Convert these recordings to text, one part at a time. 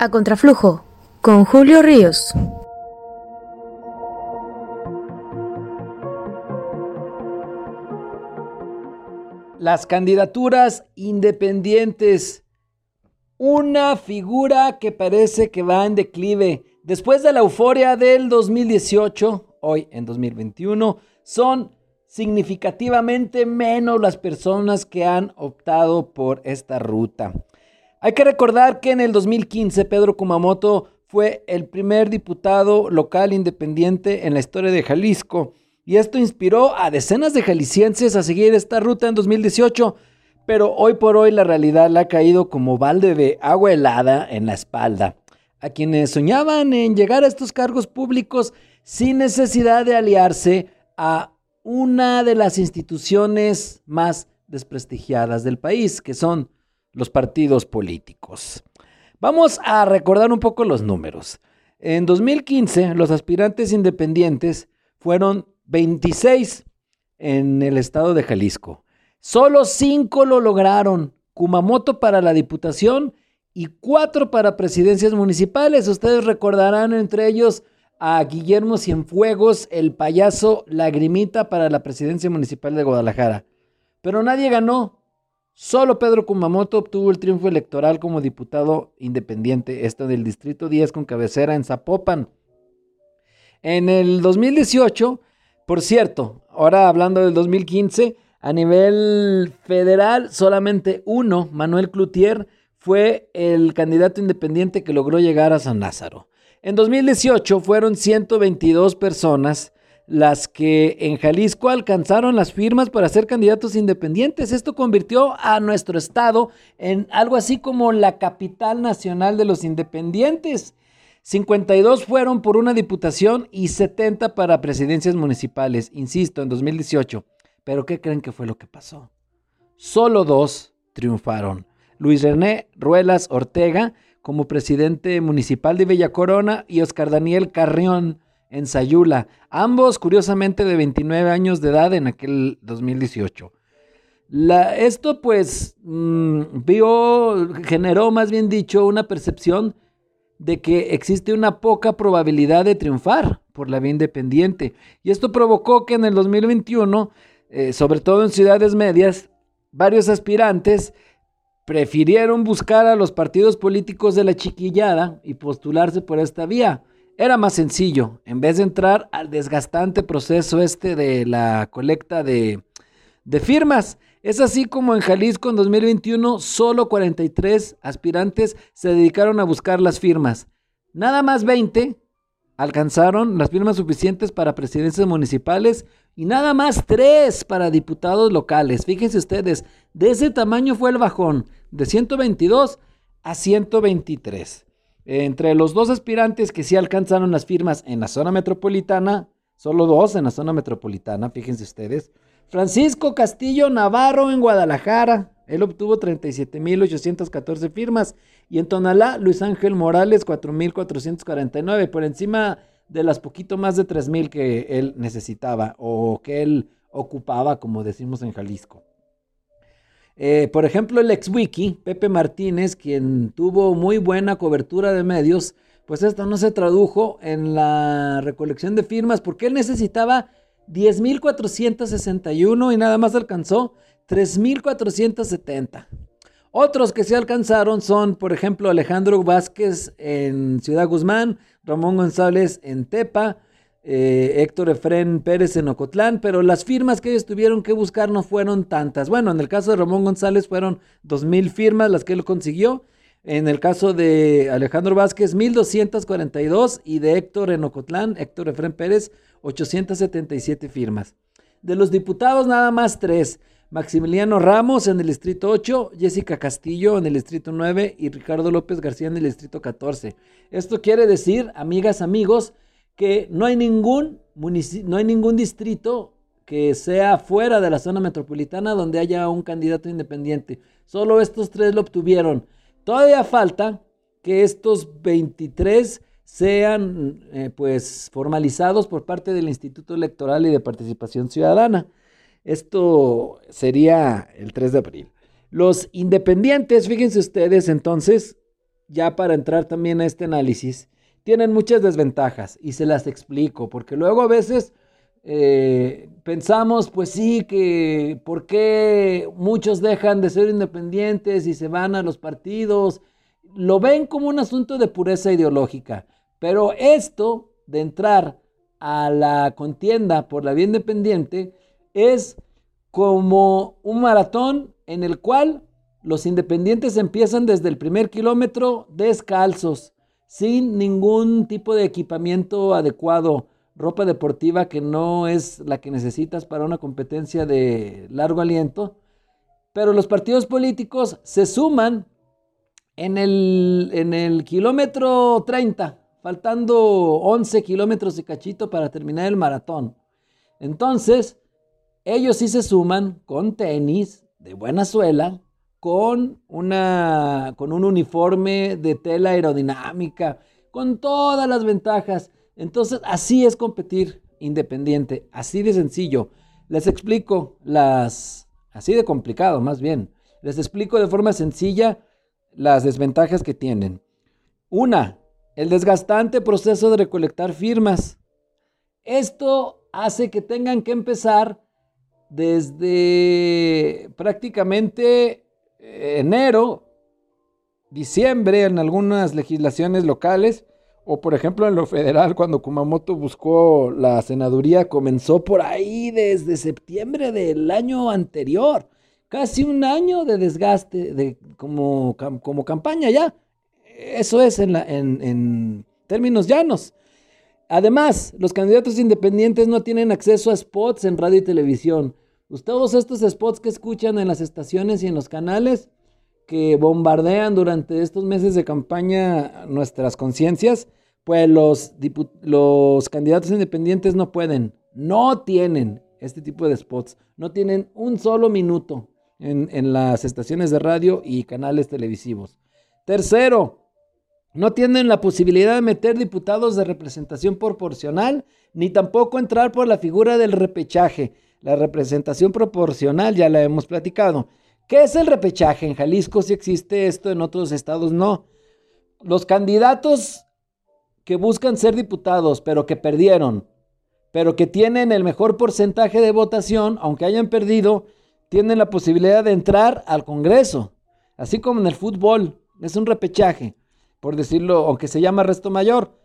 A Contraflujo, con Julio Ríos. Las candidaturas independientes. Una figura que parece que va en declive. Después de la euforia del 2018, hoy en 2021, son significativamente menos las personas que han optado por esta ruta. Hay que recordar que en el 2015 Pedro Kumamoto fue el primer diputado local independiente en la historia de Jalisco y esto inspiró a decenas de jaliscienses a seguir esta ruta en 2018, pero hoy por hoy la realidad le ha caído como balde de agua helada en la espalda. A quienes soñaban en llegar a estos cargos públicos sin necesidad de aliarse a una de las instituciones más desprestigiadas del país, que son los partidos políticos. Vamos a recordar un poco los números. En 2015, los aspirantes independientes fueron 26 en el estado de Jalisco. Solo 5 lo lograron. Kumamoto para la diputación y 4 para presidencias municipales. Ustedes recordarán entre ellos a Guillermo Cienfuegos, el payaso Lagrimita para la presidencia municipal de Guadalajara. Pero nadie ganó. Solo Pedro Kumamoto obtuvo el triunfo electoral como diputado independiente, esto del Distrito 10 con cabecera en Zapopan. En el 2018, por cierto, ahora hablando del 2015, a nivel federal solamente uno, Manuel Cloutier, fue el candidato independiente que logró llegar a San Lázaro. En 2018 fueron 122 personas las que en Jalisco alcanzaron las firmas para ser candidatos independientes. Esto convirtió a nuestro estado en algo así como la capital nacional de los independientes. 52 fueron por una diputación y 70 para presidencias municipales, insisto, en 2018. Pero ¿qué creen que fue lo que pasó? Solo dos triunfaron. Luis René Ruelas Ortega como presidente municipal de Bella Corona y Oscar Daniel Carrión en Sayula, ambos curiosamente de 29 años de edad en aquel 2018. esto pues mm, vio, generó más bien dicho una percepción de que existe una poca probabilidad de triunfar por la vía independiente. Y esto provocó que en el 2021, eh, sobre todo en ciudades medias, varios aspirantes prefirieron buscar a los partidos políticos de la chiquillada y postularse por esta vía era más sencillo. En vez de entrar al desgastante proceso este de la colecta de, firmas. Es así como en Jalisco en 2021 solo 43 aspirantes se dedicaron a buscar las firmas. Nada más 20 alcanzaron las firmas suficientes para presidencias municipales y nada más 3 para diputados locales. Fíjense ustedes, de ese tamaño fue el bajón, de 122 a 123. Entre los dos aspirantes que sí alcanzaron las firmas en la zona metropolitana, solo dos en la zona metropolitana, fíjense ustedes. Francisco Castillo Navarro en Guadalajara, él obtuvo 37.814 firmas. Y en Tonalá, Luis Ángel Morales, 4.449, por encima de las poquito más de 3.000 que él necesitaba o que él ocupaba, como decimos en Jalisco. Eh, por ejemplo, el ex wiki, Pepe Martínez, quien tuvo muy buena cobertura de medios, pues esto no se tradujo en la recolección de firmas porque él necesitaba 10.461 y nada más alcanzó 3.470. Otros que se alcanzaron son, por ejemplo, Alejandro Vázquez en Ciudad Guzmán, Ramón González en Tepa, eh, Héctor Efren Pérez en Ocotlán, pero las firmas que ellos tuvieron que buscar no fueron tantas. Bueno, en el caso de Ramón González fueron 2.000 firmas las que él consiguió. En el caso de Alejandro Vázquez, 1.242 y de Héctor en Ocotlán, Héctor Efren Pérez, 877 firmas. De los diputados nada más tres. Maximiliano Ramos en el distrito 8, Jessica Castillo en el distrito 9 y Ricardo López García en el distrito 14. Esto quiere decir, amigas, amigos, que no hay ningún no hay ningún distrito que sea fuera de la zona metropolitana donde haya un candidato independiente. Solo estos tres lo obtuvieron. Todavía falta que estos 23 sean eh, pues formalizados por parte del Instituto Electoral y de Participación Ciudadana. Esto sería el 3 de abril. Los independientes, fíjense ustedes entonces, ya para entrar también a este análisis, tienen muchas desventajas y se las explico, porque luego a veces eh, pensamos, pues sí, que por qué muchos dejan de ser independientes y se van a los partidos, lo ven como un asunto de pureza ideológica, pero esto de entrar a la contienda por la vía independiente es como un maratón en el cual los independientes empiezan desde el primer kilómetro descalzos, sin ningún tipo de equipamiento adecuado, ropa deportiva que no es la que necesitas para una competencia de largo aliento. Pero los partidos políticos se suman en el, en el kilómetro 30, faltando 11 kilómetros y cachito para terminar el maratón. Entonces, ellos sí se suman con tenis de buena suela, con, una, con un uniforme de tela aerodinámica, con todas las ventajas. Entonces, así es competir independiente, así de sencillo. Les explico las, así de complicado más bien. Les explico de forma sencilla las desventajas que tienen. Una, el desgastante proceso de recolectar firmas. Esto hace que tengan que empezar desde prácticamente enero, diciembre en algunas legislaciones locales, o por ejemplo en lo federal, cuando Kumamoto buscó la senaduría, comenzó por ahí desde septiembre del año anterior. Casi un año de desgaste de, como, como campaña ya. Eso es en, en términos llanos. Además, los candidatos independientes no tienen acceso a spots en radio y televisión. Todos estos spots que escuchan en las estaciones y en los canales que bombardean durante estos meses de campaña nuestras conciencias, pues los, candidatos independientes no pueden, no tienen este tipo de spots, no tienen un solo minuto en, en las estaciones de radio y canales televisivos. Tercero, no tienen la posibilidad de meter diputados de representación proporcional, ni tampoco entrar por la figura del repechaje la representación proporcional ya la hemos platicado. ¿Qué es el repechaje? En Jalisco si existe esto, en otros estados no. Los candidatos que buscan ser diputados, pero que perdieron, pero que tienen el mejor porcentaje de votación, aunque hayan perdido, tienen la posibilidad de entrar al Congreso, así como en el fútbol. Es un repechaje, por decirlo, aunque se llama resto mayor.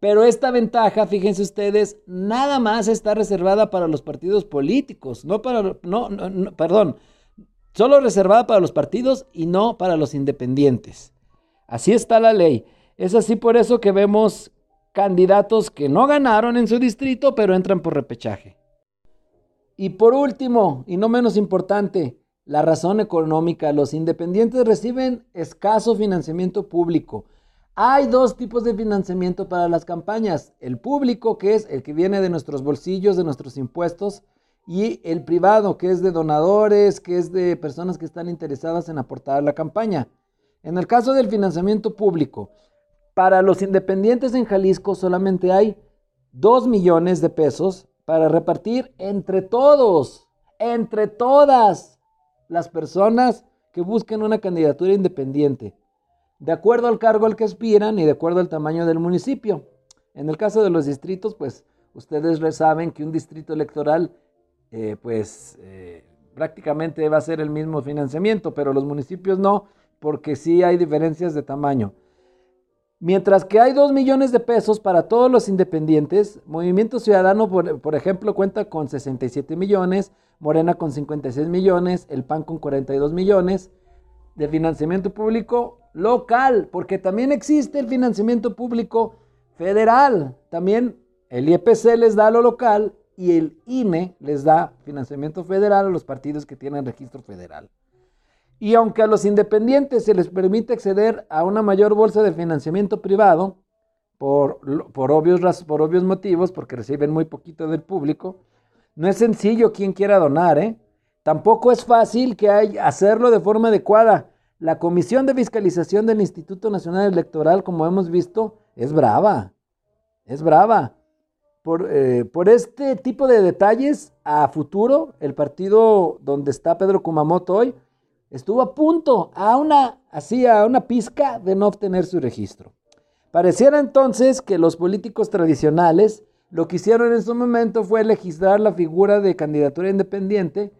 Pero esta ventaja, fíjense ustedes, nada más está reservada para los partidos políticos, no para, no, no, perdón, solo reservada para los partidos y no para los independientes. Así está la ley. Es así por eso que vemos candidatos que no ganaron en su distrito, pero entran por repechaje. Y por último, y no menos importante, la razón económica. Los independientes reciben escaso financiamiento público. Hay dos tipos de financiamiento para las campañas. El público, que es el que viene de nuestros bolsillos, de nuestros impuestos, y el privado, que es de donadores, que es de personas que están interesadas en aportar a la campaña. En el caso del financiamiento público, para los independientes en Jalisco solamente hay 2 millones de pesos para repartir entre todos, entre todas las personas que busquen una candidatura independiente de acuerdo al cargo al que aspiran y de acuerdo al tamaño del municipio. En el caso de los distritos, pues ustedes saben que un distrito electoral, eh, pues eh, prácticamente va a ser el mismo financiamiento, pero los municipios no, porque sí hay diferencias de tamaño. Mientras que hay 2 millones de pesos para todos los independientes, Movimiento Ciudadano, por, por, ejemplo, cuenta con 67 millones, Morena con 56 millones, el PAN con 42 millones de financiamiento público local, porque también existe el financiamiento público federal. También el IEPC les da lo local y el INE les da financiamiento federal a los partidos que tienen registro federal. Y aunque a los independientes se les permite acceder a una mayor bolsa de financiamiento privado, por, por, obvios, por obvios motivos, porque reciben muy poquito del público, no es sencillo quien quiera donar, ¿eh? Tampoco es fácil que hay, hacerlo de forma adecuada. La Comisión de Fiscalización del Instituto Nacional Electoral, como hemos visto, es brava. Es brava. Por, eh, por, este tipo de detalles, a futuro, el partido donde está Pedro Kumamoto hoy estuvo a punto, a una, así, a una pizca de no obtener su registro. Pareciera entonces que los políticos tradicionales lo que hicieron en su momento fue legislar la figura de candidatura independiente,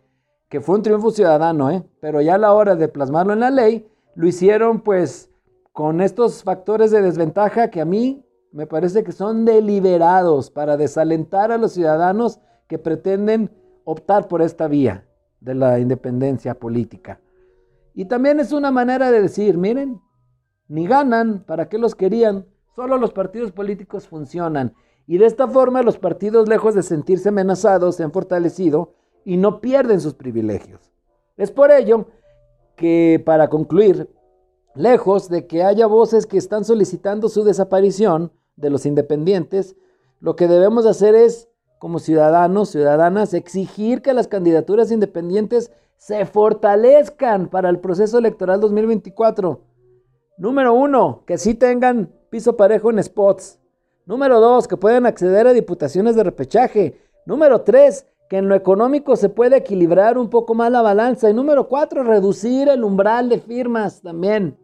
que fue un triunfo ciudadano, ¿eh? pero ya a la hora de plasmarlo en la ley, lo hicieron pues con estos factores de desventaja que a mí me parece que son deliberados para desalentar a los ciudadanos que pretenden optar por esta vía de la independencia política. Y también es una manera de decir, miren, ni ganan, ¿para qué los querían? Solo los partidos políticos funcionan. Y de esta forma los partidos, lejos de sentirse amenazados, se han fortalecido y no pierden sus privilegios. Es por ello que, para concluir, lejos de que haya voces que están solicitando su desaparición de los independientes, lo que debemos hacer es, como ciudadanos, ciudadanas, exigir que las candidaturas independientes se fortalezcan para el proceso electoral 2024. Número uno, que sí tengan piso parejo en spots. Número dos, que puedan acceder a diputaciones de repechaje. Número tres, que en lo económico se puede equilibrar un poco más la balanza. Y número cuatro, reducir el umbral de firmas también.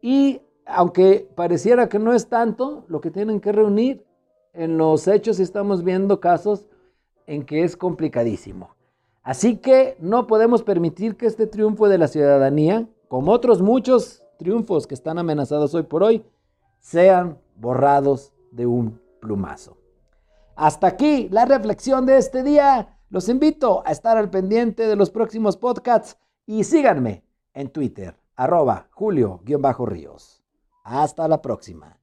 Y aunque pareciera que no es tanto, lo que tienen que reunir en los hechos estamos viendo casos en que es complicadísimo. Así que no podemos permitir que este triunfo de la ciudadanía, como otros muchos triunfos que están amenazados hoy por hoy, sean borrados de un plumazo. Hasta aquí la reflexión de este día. Los invito a estar al pendiente de los próximos podcasts y síganme en Twitter, arroba Julio-Ríos. Hasta la próxima.